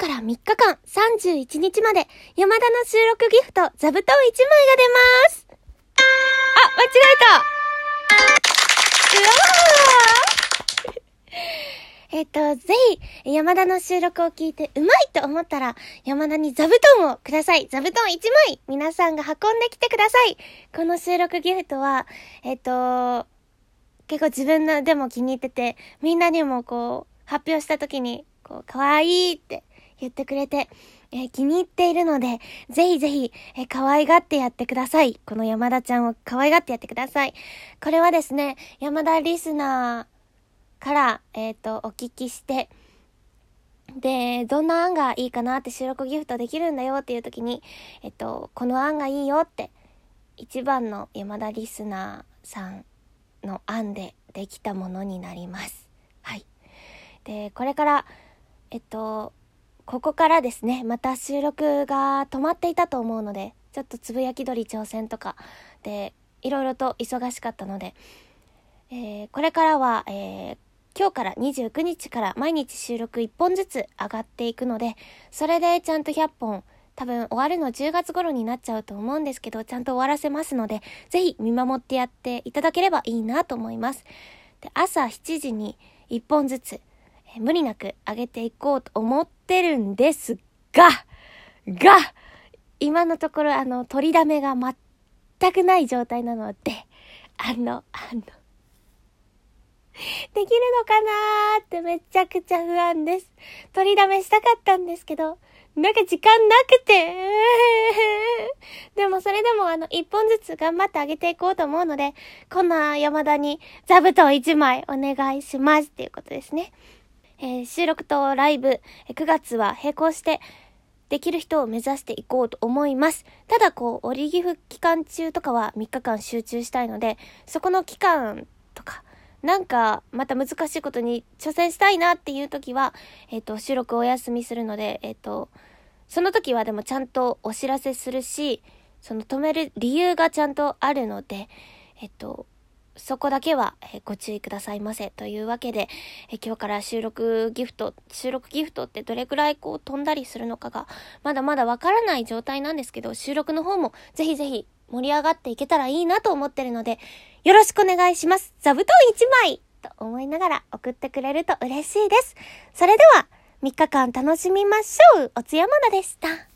から3日間31日まで山田の収録ギフト座布団1枚が出ます。あ、間違えた。うわー。えっと、ぜひ、山田の収録を聞いてうまいと思ったら、山田に座布団をください。座布団1枚皆さんが運んできてください。この収録ギフトは、えっと、結構自分のでも気に入ってて、みんなにもこう、発表した時に、こう、可愛いって言ってくれて、えー気に入っているので、ぜひぜひ、えー可愛がってやってください。この山田ちゃんを可愛がってやってください。これはですね、山田リスナーから、えっ、と、お聞きして、で、どんな案がいいかなって収録ギフトできるんだよっていう時に、えっと、この案がいいよって、一番の山田リスナーさんの案でできたものになります。はい。で、これから、えっと、ここからですね、また収録が止まっていたと思うので、ちょっとつぶやき鳥挑戦とかで、いろいろと忙しかったので、えーこれからは、えー今日から29日から毎日収録1本ずつ上がっていくので、それでちゃんと100本、多分終わるの10月頃になっちゃうと思うんですけど、ちゃんと終わらせますので、ぜひ見守ってやっていただければいいなと思います。で朝7時に1本ずつ、無理なく上げていこうと思ってるんですが、が、今のところあの、取りだめが全くない状態なので、あの、あの、できるのかなーってめちゃくちゃ不安です。取りだめしたかったんですけど、なんか時間なくて。でもそれでもあの、一本ずつ頑張ってあげていこうと思うので、こんな山田に座布団1枚お願いしますっていうことですね。えー収録とライブ、9月は並行して、できる人を目指していこうと思います。ただこう、オリギフ期間中とかは3日間集中したいので、そこの期間とか、なんか、また難しいことに挑戦したいなっていう時は、えっ、と、収録お休みするので、えっ、と、その時はでもちゃんとお知らせするし、その止める理由がちゃんとあるので、えっと、そこだけはご注意くださいませ。というわけで、今日から収録ギフト、収録ギフトってどれくらいこう飛んだりするのかが、まだまだわからない状態なんですけど、収録の方もぜひぜひ盛り上がっていけたらいいなと思ってるので、よろしくお願いします。座布団1枚と思いながら送ってくれると嬉しいです。それでは、3日間楽しみましょう。おつやまなでした。